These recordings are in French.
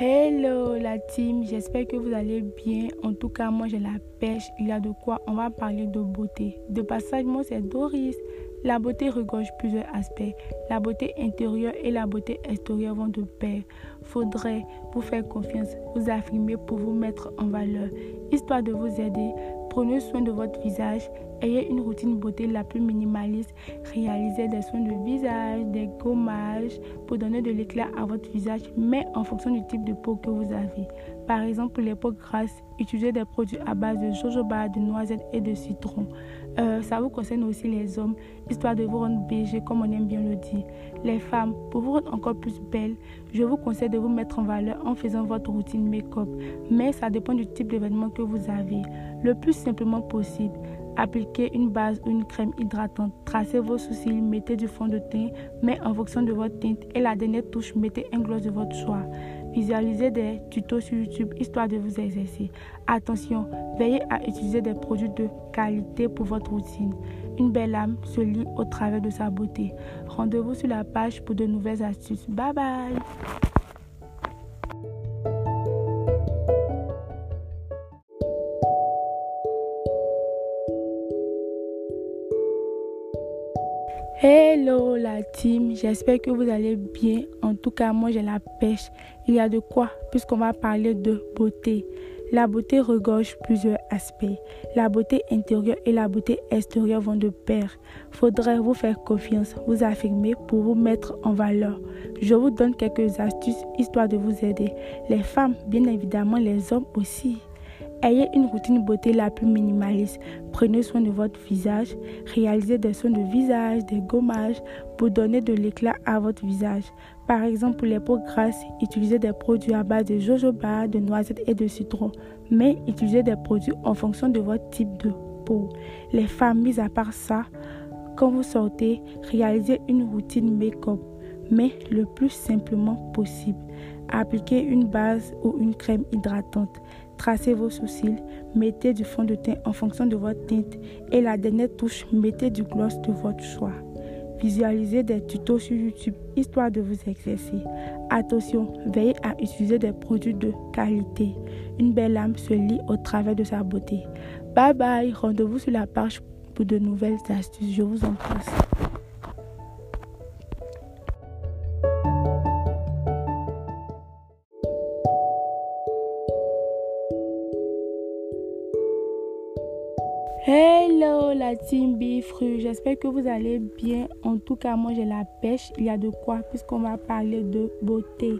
Hello la team, j'espère que vous allez bien. En tout cas, moi j'ai la pêche. Il y a de quoi On va parler de beauté. De passage, moi c'est Doris. La beauté regorge plusieurs aspects. La beauté intérieure et la beauté extérieure vont de pair. Faudrait vous faire confiance, vous affirmer pour vous mettre en valeur, histoire de vous aider. Prenez soin de votre visage Ayez une routine beauté la plus minimaliste. Réalisez des soins de visage, des gommages pour donner de l'éclat à votre visage, mais en fonction du type de peau que vous avez. Par exemple, pour les peaux grasses, utilisez des produits à base de jojoba, de noisettes et de citron. Euh, ça vous concerne aussi les hommes, histoire de vous rendre BG comme on aime bien le dire. Les femmes, pour vous rendre encore plus belle, je vous conseille de vous mettre en valeur en faisant votre routine make-up. Mais ça dépend du type d'événement que vous avez. Le plus simplement possible. Appliquez une base ou une crème hydratante. Tracez vos sourcils, mettez du fond de teint, mais en fonction de votre teinte. Et la dernière touche, mettez un gloss de votre choix. Visualisez des tutos sur YouTube histoire de vous exercer. Attention, veillez à utiliser des produits de qualité pour votre routine. Une belle âme se lit au travers de sa beauté. Rendez-vous sur la page pour de nouvelles astuces. Bye bye Hello la team, j'espère que vous allez bien. En tout cas, moi j'ai la pêche. Il y a de quoi puisqu'on va parler de beauté. La beauté regorge plusieurs aspects. La beauté intérieure et la beauté extérieure vont de pair. Faudrait vous faire confiance, vous affirmer pour vous mettre en valeur. Je vous donne quelques astuces histoire de vous aider. Les femmes, bien évidemment les hommes aussi. Ayez une routine beauté la plus minimaliste. Prenez soin de votre visage. Réalisez des soins de visage, des gommages pour donner de l'éclat à votre visage. Par exemple, pour les peaux grasses, utilisez des produits à base de jojoba, de noisettes et de citron. Mais utilisez des produits en fonction de votre type de peau. Les femmes, mis à part ça, quand vous sortez, réalisez une routine make-up, mais le plus simplement possible. Appliquez une base ou une crème hydratante. Tracez vos sourcils, mettez du fond de teint en fonction de votre teinte et la dernière touche, mettez du gloss de votre choix. Visualisez des tutos sur YouTube histoire de vous exercer. Attention, veillez à utiliser des produits de qualité. Une belle âme se lit au travers de sa beauté. Bye bye, rendez-vous sur la page pour de nouvelles astuces. Je vous embrasse. Hello la team Bifru, j'espère que vous allez bien. En tout cas, moi j'ai la pêche. Il y a de quoi puisqu'on va parler de beauté.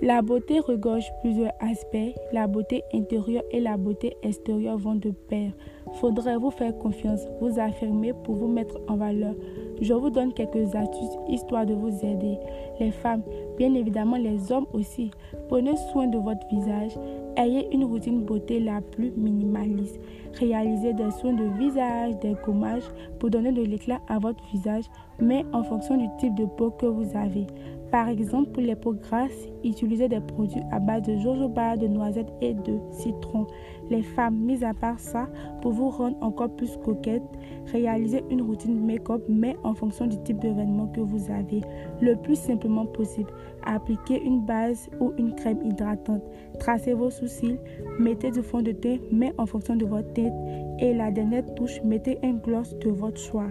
La beauté regorge plusieurs aspects. La beauté intérieure et la beauté extérieure vont de pair. Faudrait vous faire confiance, vous affirmer pour vous mettre en valeur. Je vous donne quelques astuces histoire de vous aider. Les femmes, bien évidemment les hommes aussi. Prenez soin de votre visage. Ayez une routine beauté la plus minimaliste. Réalisez des soins de visage, des gommages pour donner de l'éclat à votre visage, mais en fonction du type de peau que vous avez. Par exemple, pour les peaux grasses, utilisez des produits à base de jojoba, de noisettes et de citron. Les femmes, mis à part ça, pour vous rendre encore plus coquette, réalisez une routine make-up, mais en fonction du type d'événement que vous avez. Le plus simplement possible, appliquez une base ou une crème hydratante. Tracez vos sourcils, mettez du fond de teint, mais en fonction de votre tête. Et la dernière touche, mettez un gloss de votre choix.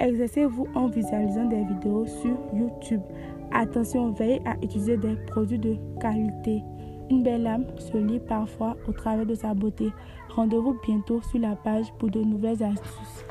Exercez-vous en visualisant des vidéos sur YouTube. Attention, veillez à utiliser des produits de qualité. Une belle âme se lit parfois au travers de sa beauté. Rendez-vous bientôt sur la page pour de nouvelles astuces.